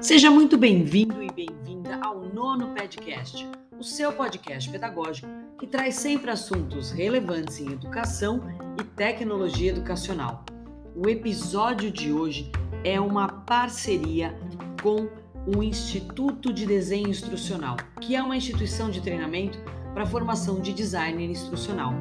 Seja muito bem-vindo e bem-vinda ao nono podcast, o seu podcast pedagógico que traz sempre assuntos relevantes em educação e tecnologia educacional. O episódio de hoje é uma parceria com o Instituto de Desenho Instrucional, que é uma instituição de treinamento para formação de designer instrucional.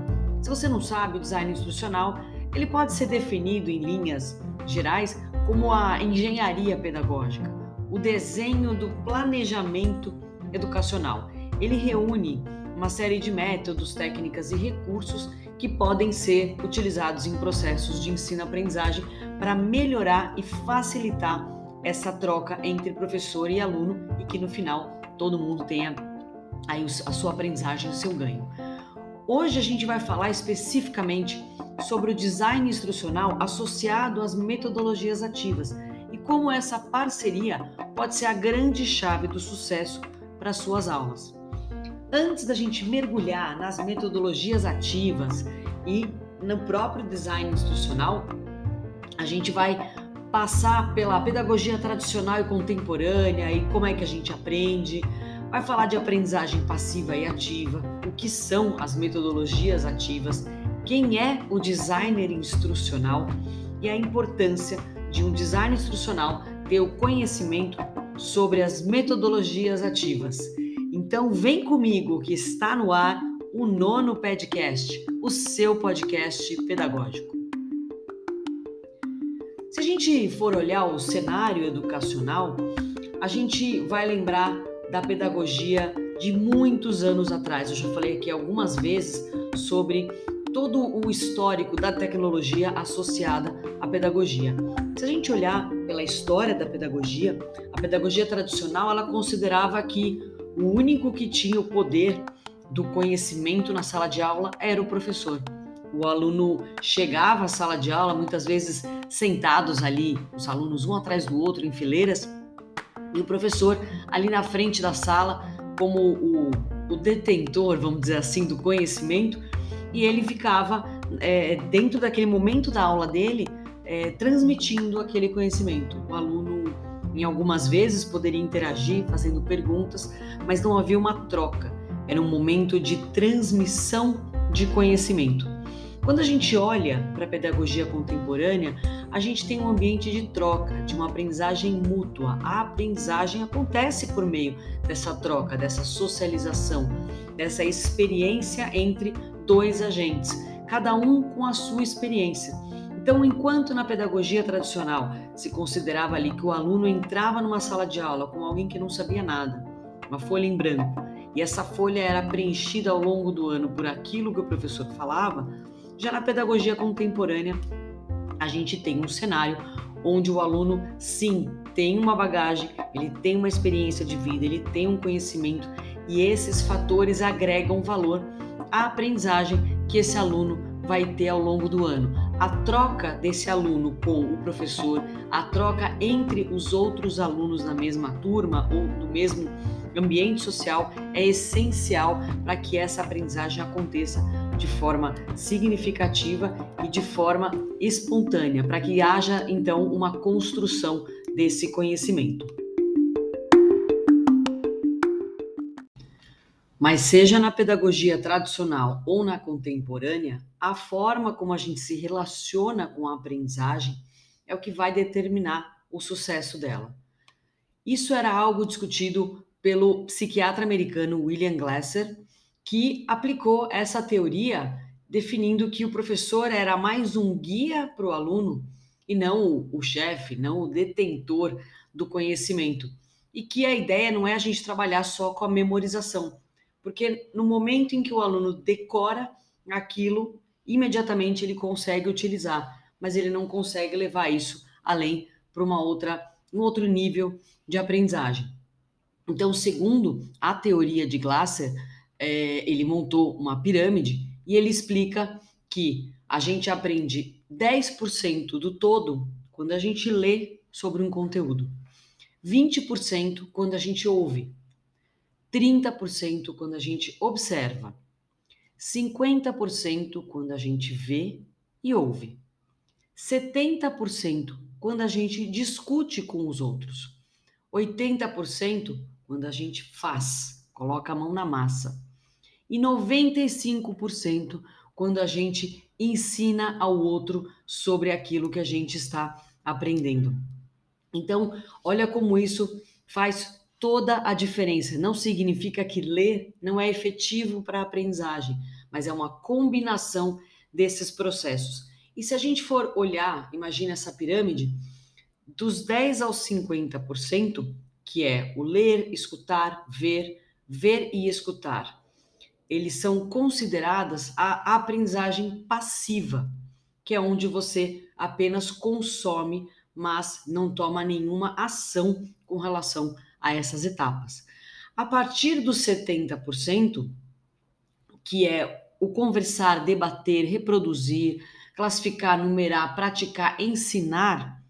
Se você não sabe, o design instrucional ele pode ser definido em linhas gerais como a engenharia pedagógica o desenho do planejamento educacional. Ele reúne uma série de métodos, técnicas e recursos que podem ser utilizados em processos de ensino-aprendizagem para melhorar e facilitar essa troca entre professor e aluno e que no final todo mundo tenha aí a sua aprendizagem, o seu ganho. Hoje a gente vai falar especificamente sobre o design instrucional associado às metodologias ativas e como essa parceria pode ser a grande chave do sucesso para suas aulas. Antes da gente mergulhar nas metodologias ativas e no próprio design institucional, a gente vai passar pela pedagogia tradicional e contemporânea e como é que a gente aprende, vai falar de aprendizagem passiva e ativa, o que são as metodologias ativas, quem é o designer instrucional e a importância de um design instrucional ter o conhecimento sobre as metodologias ativas. Então vem comigo que está no ar o nono podcast, o seu podcast pedagógico. Se a gente for olhar o cenário educacional, a gente vai lembrar da pedagogia de muitos anos atrás. Eu já falei aqui algumas vezes sobre todo o histórico da tecnologia associada à pedagogia. Se a gente olhar pela história da pedagogia, a pedagogia tradicional ela considerava que o único que tinha o poder do conhecimento na sala de aula era o professor. O aluno chegava à sala de aula, muitas vezes sentados ali, os alunos um atrás do outro em fileiras, e o professor ali na frente da sala, como o, o detentor, vamos dizer assim, do conhecimento, e ele ficava é, dentro daquele momento da aula dele é, transmitindo aquele conhecimento. O aluno, em algumas vezes, poderia interagir, fazendo perguntas, mas não havia uma troca. Era um momento de transmissão de conhecimento. Quando a gente olha para a pedagogia contemporânea, a gente tem um ambiente de troca, de uma aprendizagem mútua. A aprendizagem acontece por meio dessa troca, dessa socialização, dessa experiência entre dois agentes, cada um com a sua experiência. Então, enquanto na pedagogia tradicional se considerava ali que o aluno entrava numa sala de aula com alguém que não sabia nada, uma folha em branco, e essa folha era preenchida ao longo do ano por aquilo que o professor falava, já na pedagogia contemporânea a gente tem um cenário onde o aluno sim tem uma bagagem, ele tem uma experiência de vida, ele tem um conhecimento e esses fatores agregam valor à aprendizagem que esse aluno vai ter ao longo do ano. A troca desse aluno com o professor, a troca entre os outros alunos da mesma turma ou do mesmo ambiente social é essencial para que essa aprendizagem aconteça de forma significativa e de forma espontânea, para que haja então uma construção desse conhecimento. Mas seja na pedagogia tradicional ou na contemporânea, a forma como a gente se relaciona com a aprendizagem é o que vai determinar o sucesso dela. Isso era algo discutido pelo psiquiatra americano William Glasser, que aplicou essa teoria definindo que o professor era mais um guia para o aluno e não o, chefe, não o detentor do conhecimento. E que a ideia não é a gente trabalhar só com a memorização, porque no momento em que o aluno decora aquilo, imediatamente ele consegue utilizar, mas ele não consegue levar isso além para uma outra, um outro nível de aprendizagem. Então, segundo a teoria de Glasser, é, ele montou uma pirâmide e ele explica que a gente aprende 10% do todo quando a gente lê sobre um conteúdo, 20% quando a gente ouve, 30% quando a gente observa, 50% quando a gente vê e ouve, 70% quando a gente discute com os outros, 80% quando a gente faz, coloca a mão na massa, e 95% quando a gente ensina ao outro sobre aquilo que a gente está aprendendo. Então, olha como isso faz toda a diferença. Não significa que ler não é efetivo para a aprendizagem, mas é uma combinação desses processos. E se a gente for olhar, imagina essa pirâmide, dos 10 aos 50%, que é o ler, escutar, ver, ver e escutar, eles são consideradas a aprendizagem passiva, que é onde você apenas consome, mas não toma nenhuma ação com relação a essas etapas. A partir dos 70%, que é o conversar, debater, reproduzir, classificar, numerar, praticar, ensinar,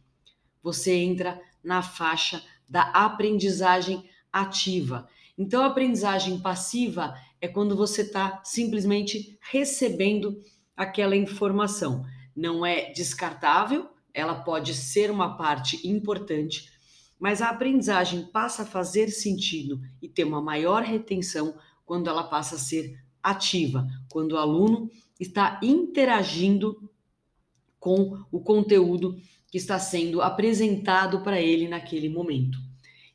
você entra na faixa da aprendizagem ativa. Então, a aprendizagem passiva é quando você está simplesmente recebendo aquela informação. Não é descartável, ela pode ser uma parte importante, mas a aprendizagem passa a fazer sentido e ter uma maior retenção quando ela passa a ser ativa, quando o aluno está interagindo com o conteúdo que está sendo apresentado para ele naquele momento.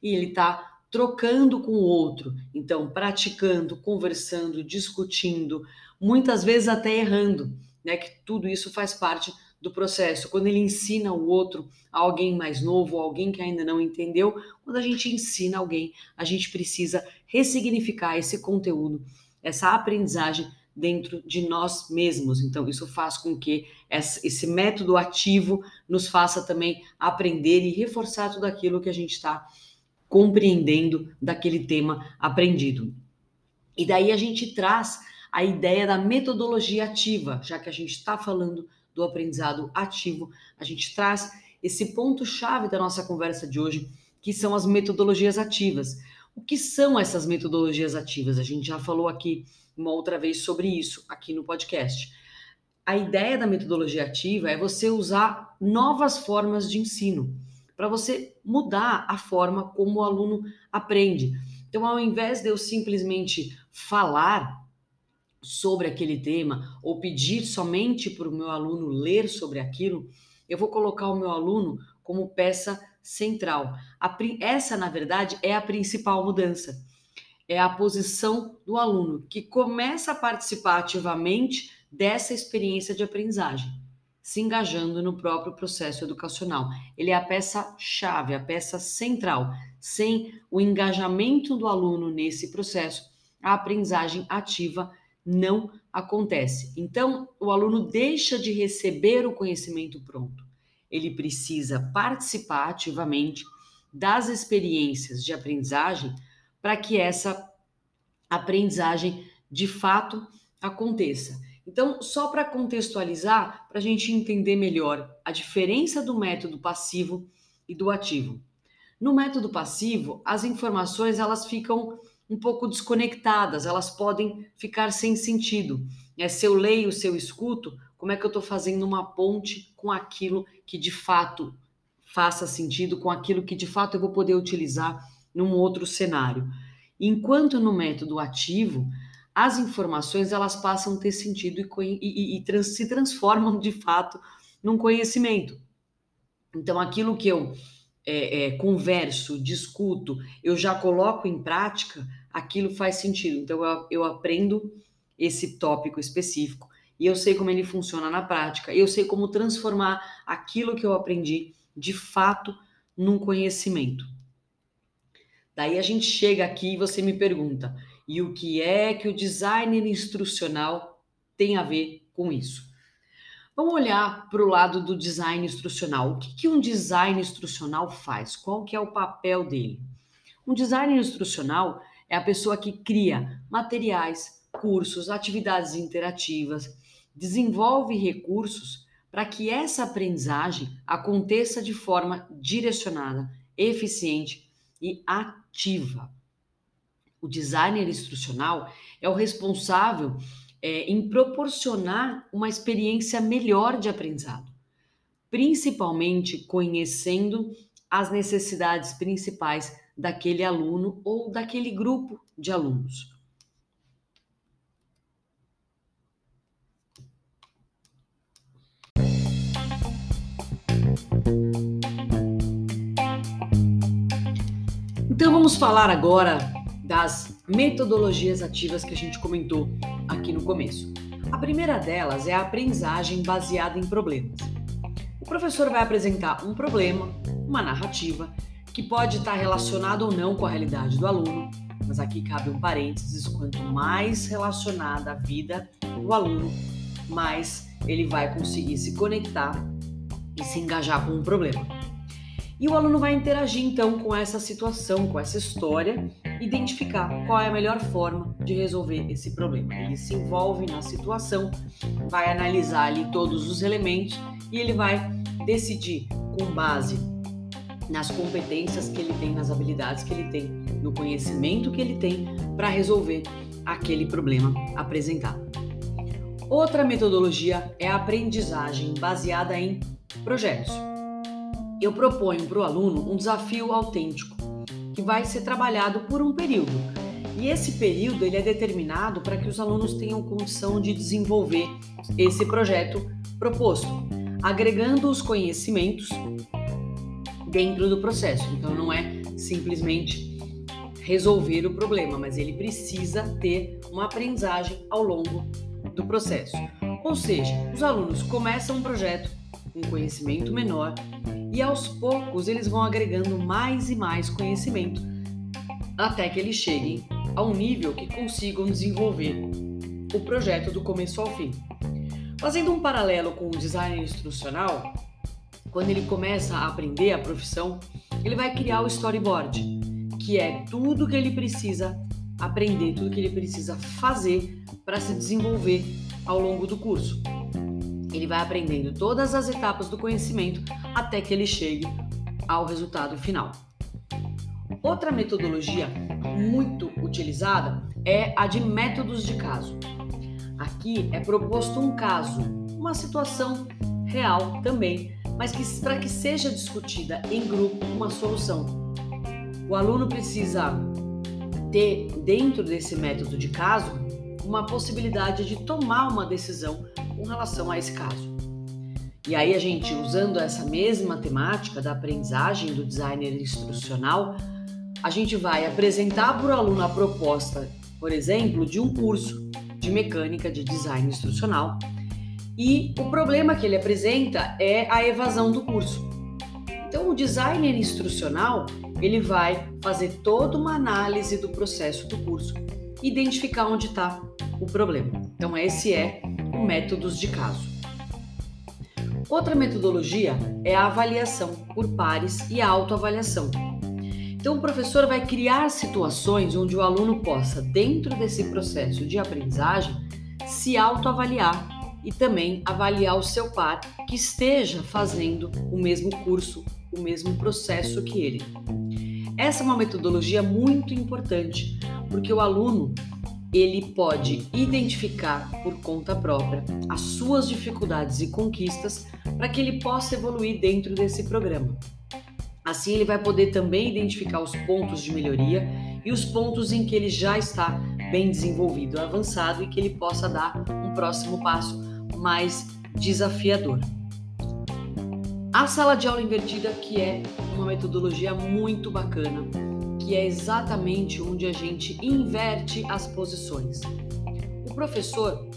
E ele está trocando com o outro, então praticando, conversando, discutindo, muitas vezes até errando, né? Que tudo isso faz parte do processo. Quando ele ensina o outro, alguém mais novo, alguém que ainda não entendeu, quando a gente ensina alguém, a gente precisa ressignificar esse conteúdo, essa aprendizagem dentro de nós mesmos. Então, isso faz com que esse método ativo nos faça também aprender e reforçar tudo aquilo que a gente está compreendendo daquele tema aprendido. E daí a gente traz a ideia da metodologia ativa, já que a gente está falando do aprendizado ativo. A gente traz esse ponto-chave da nossa conversa de hoje, que são as metodologias ativas. O que são essas metodologias ativas? A gente já falou aqui uma outra vez sobre isso aqui no podcast. A ideia da metodologia ativa é você usar novas formas de ensino para você mudar a forma como o aluno aprende. Então, ao invés de eu simplesmente falar sobre aquele tema ou pedir somente para o meu aluno ler sobre aquilo, eu vou colocar o meu aluno como peça central. Essa, na verdade, é a principal mudança. É a posição do aluno que começa a participar ativamente dessa experiência de aprendizagem, se engajando no próprio processo educacional. Ele é a peça-chave, a peça central. Sem o engajamento do aluno nesse processo, a aprendizagem ativa não acontece. Então, o aluno deixa de receber o conhecimento pronto. Ele precisa participar ativamente das experiências de aprendizagem para que essa aprendizagem de fato aconteça. Então, só para contextualizar, para a gente entender melhor a diferença do método passivo e do ativo. No método passivo, as informações elas ficam um pouco desconectadas, elas podem ficar sem sentido. É, se eu leio, se eu escuto, como é que eu estou fazendo uma ponte com aquilo que de fato faça sentido, com aquilo que de fato eu vou poder utilizar num outro cenário. Enquanto no método ativo, as informações elas passam a ter sentido e, e, e trans, se transformam de fato num conhecimento. Então, aquilo que eu é, é, converso, discuto, eu já coloco em prática, aquilo faz sentido. Então, eu, eu aprendo esse tópico específico e eu sei como ele funciona na prática, eu sei como transformar aquilo que eu aprendi de fato num conhecimento. Daí a gente chega aqui e você me pergunta: e o que é que o designer instrucional tem a ver com isso? Vamos olhar para o lado do design instrucional. O que, que um design instrucional faz? Qual que é o papel dele? Um designer instrucional é a pessoa que cria materiais, cursos, atividades interativas, desenvolve recursos para que essa aprendizagem aconteça de forma direcionada, eficiente e ativa. O designer instrucional é o responsável é, em proporcionar uma experiência melhor de aprendizado. principalmente conhecendo as necessidades principais daquele aluno ou daquele grupo de alunos. Então vamos falar agora das metodologias ativas que a gente comentou aqui no começo. A primeira delas é a aprendizagem baseada em problemas. O professor vai apresentar um problema, uma narrativa, que pode estar relacionado ou não com a realidade do aluno, mas aqui cabe um parênteses: quanto mais relacionada a vida do aluno, mais ele vai conseguir se conectar e se engajar com o problema. E o aluno vai interagir então com essa situação, com essa história, identificar qual é a melhor forma de resolver esse problema. Ele se envolve na situação, vai analisar ali todos os elementos e ele vai decidir com base nas competências que ele tem, nas habilidades que ele tem, no conhecimento que ele tem para resolver aquele problema apresentado. Outra metodologia é a aprendizagem baseada em projetos eu proponho para o aluno um desafio autêntico que vai ser trabalhado por um período. E esse período ele é determinado para que os alunos tenham condição de desenvolver esse projeto proposto, agregando os conhecimentos dentro do processo. Então não é simplesmente resolver o problema, mas ele precisa ter uma aprendizagem ao longo do processo. Ou seja, os alunos começam um projeto um conhecimento menor e aos poucos eles vão agregando mais e mais conhecimento até que eles cheguem a um nível que consigam desenvolver o projeto do começo ao fim. Fazendo um paralelo com o design instrucional, quando ele começa a aprender a profissão, ele vai criar o storyboard, que é tudo que ele precisa aprender, tudo que ele precisa fazer para se desenvolver ao longo do curso. Ele vai aprendendo todas as etapas do conhecimento até que ele chegue ao resultado final. Outra metodologia muito utilizada é a de métodos de caso. Aqui é proposto um caso, uma situação real também, mas que para que seja discutida em grupo uma solução. O aluno precisa ter dentro desse método de caso uma possibilidade de tomar uma decisão com relação a esse caso. E aí a gente, usando essa mesma temática da aprendizagem do designer instrucional, a gente vai apresentar para o aluno a proposta, por exemplo, de um curso de mecânica de design instrucional. E o problema que ele apresenta é a evasão do curso. Então, o designer instrucional ele vai fazer toda uma análise do processo do curso, identificar onde está o problema. Então, esse é o métodos de caso. Outra metodologia é a avaliação por pares e a autoavaliação. Então, o professor vai criar situações onde o aluno possa, dentro desse processo de aprendizagem, se autoavaliar e também avaliar o seu par que esteja fazendo o mesmo curso, o mesmo processo que ele. Essa é uma metodologia muito importante, porque o aluno ele pode identificar por conta própria as suas dificuldades e conquistas para que ele possa evoluir dentro desse programa. Assim, ele vai poder também identificar os pontos de melhoria e os pontos em que ele já está bem desenvolvido, avançado e que ele possa dar um próximo passo mais desafiador. A sala de aula invertida, que é uma metodologia muito bacana, que é exatamente onde a gente inverte as posições. O professor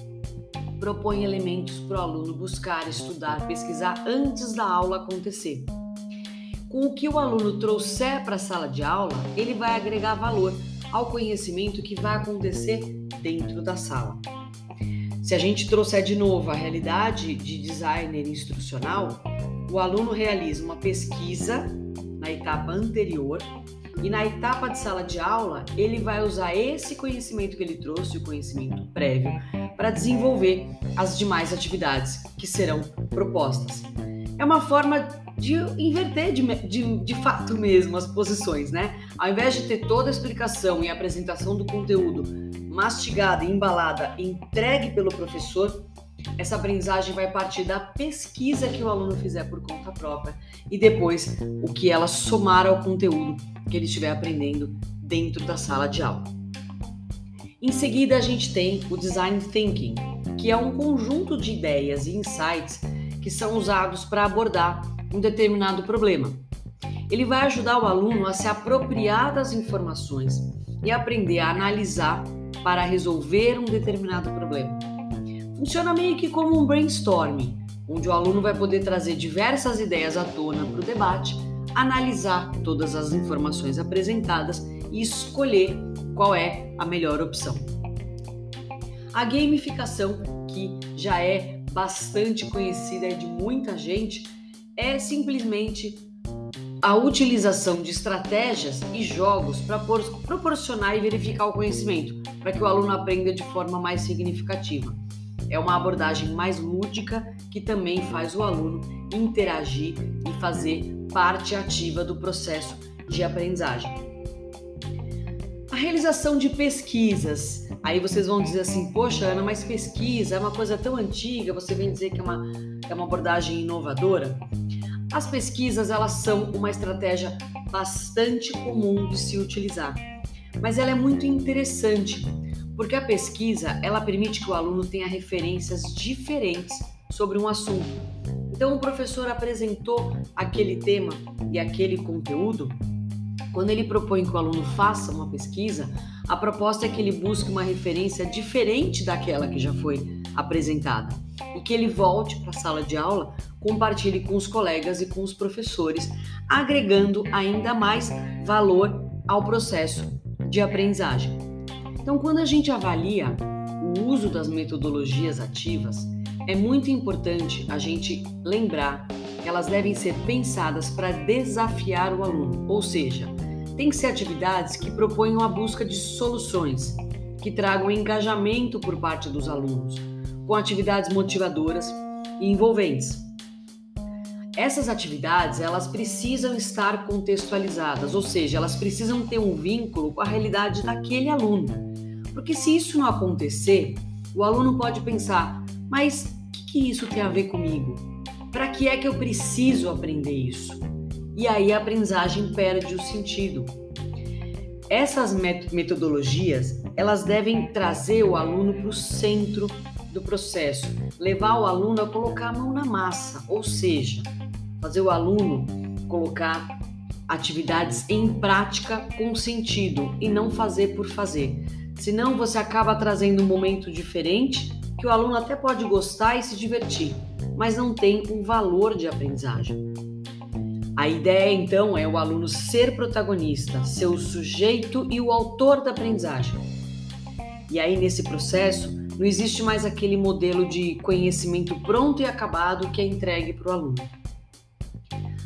propõe elementos para o aluno buscar, estudar, pesquisar antes da aula acontecer. Com o que o aluno trouxer para a sala de aula, ele vai agregar valor ao conhecimento que vai acontecer dentro da sala. Se a gente trouxer de novo a realidade de designer instrucional, o aluno realiza uma pesquisa na etapa anterior e na etapa de sala de aula, ele vai usar esse conhecimento que ele trouxe, o conhecimento prévio, para desenvolver as demais atividades que serão propostas. É uma forma de inverter de, de, de fato mesmo as posições, né? Ao invés de ter toda a explicação e apresentação do conteúdo mastigada, embalada, entregue pelo professor, essa aprendizagem vai partir da pesquisa que o aluno fizer por conta própria e depois o que ela somar ao conteúdo que ele estiver aprendendo dentro da sala de aula. Em seguida, a gente tem o design thinking, que é um conjunto de ideias e insights que são usados para abordar um determinado problema. Ele vai ajudar o aluno a se apropriar das informações e aprender a analisar para resolver um determinado problema. Funciona meio que como um brainstorming, onde o aluno vai poder trazer diversas ideias à tona para o debate, analisar todas as informações apresentadas e escolher qual é a melhor opção. A gamificação, que já é bastante conhecida de muita gente, é simplesmente a utilização de estratégias e jogos para proporcionar e verificar o conhecimento, para que o aluno aprenda de forma mais significativa. É uma abordagem mais lúdica que também faz o aluno interagir e fazer parte ativa do processo de aprendizagem. A realização de pesquisas. Aí vocês vão dizer assim, poxa, Ana, mas pesquisa é uma coisa tão antiga, você vem dizer que é uma, é uma abordagem inovadora? As pesquisas, elas são uma estratégia bastante comum de se utilizar, mas ela é muito interessante porque a pesquisa ela permite que o aluno tenha referências diferentes sobre um assunto. Então, o professor apresentou aquele tema e aquele conteúdo. Quando ele propõe que o aluno faça uma pesquisa, a proposta é que ele busque uma referência diferente daquela que já foi apresentada e que ele volte para a sala de aula, compartilhe com os colegas e com os professores, agregando ainda mais valor ao processo de aprendizagem. Então, quando a gente avalia o uso das metodologias ativas, é muito importante a gente lembrar que elas devem ser pensadas para desafiar o aluno, ou seja, tem que ser atividades que proponham a busca de soluções, que tragam engajamento por parte dos alunos, com atividades motivadoras e envolventes. Essas atividades, elas precisam estar contextualizadas, ou seja, elas precisam ter um vínculo com a realidade daquele aluno. Porque se isso não acontecer, o aluno pode pensar: mas o que, que isso tem a ver comigo? Para que é que eu preciso aprender isso? E aí a aprendizagem perde o sentido. Essas metodologias, elas devem trazer o aluno para o centro do processo, levar o aluno a colocar a mão na massa, ou seja, fazer o aluno colocar atividades em prática com sentido e não fazer por fazer. Senão você acaba trazendo um momento diferente que o aluno até pode gostar e se divertir, mas não tem um valor de aprendizagem. A ideia então é o aluno ser protagonista, ser o sujeito e o autor da aprendizagem. E aí nesse processo não existe mais aquele modelo de conhecimento pronto e acabado que é entregue para o aluno.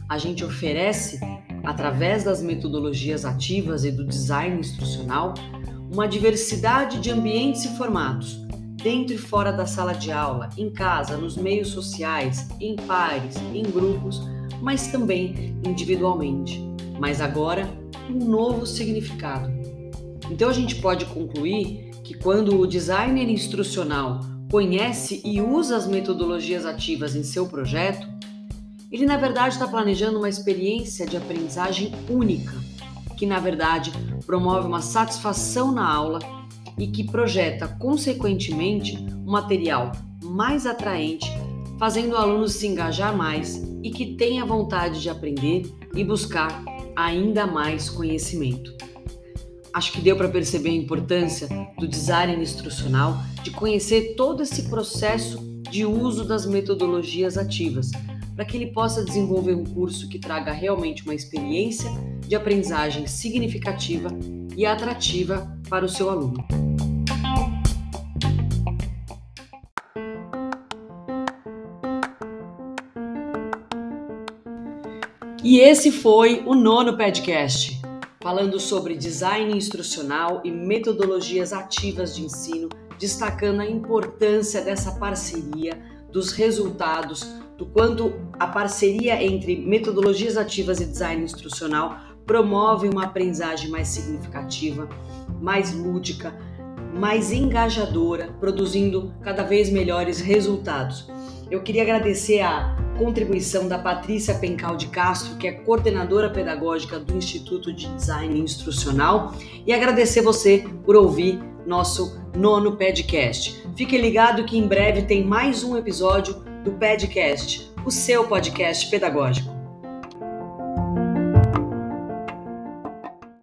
A gente oferece, através das metodologias ativas e do design instrucional, uma diversidade de ambientes e formatos, dentro e fora da sala de aula, em casa, nos meios sociais, em pares, em grupos, mas também individualmente. Mas agora, um novo significado. Então a gente pode concluir que quando o designer instrucional conhece e usa as metodologias ativas em seu projeto, ele na verdade está planejando uma experiência de aprendizagem única que na verdade promove uma satisfação na aula e que projeta, consequentemente, um material mais atraente, fazendo o aluno se engajar mais e que tenha vontade de aprender e buscar ainda mais conhecimento. Acho que deu para perceber a importância do design instrucional, de conhecer todo esse processo de uso das metodologias ativas, para que ele possa desenvolver um curso que traga realmente uma experiência de aprendizagem significativa e atrativa para o seu aluno. E esse foi o nono podcast, falando sobre design instrucional e metodologias ativas de ensino, destacando a importância dessa parceria, dos resultados, do quanto a parceria entre metodologias ativas e design instrucional promove uma aprendizagem mais significativa, mais lúdica, mais engajadora, produzindo cada vez melhores resultados. Eu queria agradecer a contribuição da Patrícia Pencal de Castro, que é coordenadora pedagógica do Instituto de Design Instrucional, e agradecer você por ouvir nosso nono podcast. Fique ligado que em breve tem mais um episódio do Podcast, o seu podcast pedagógico.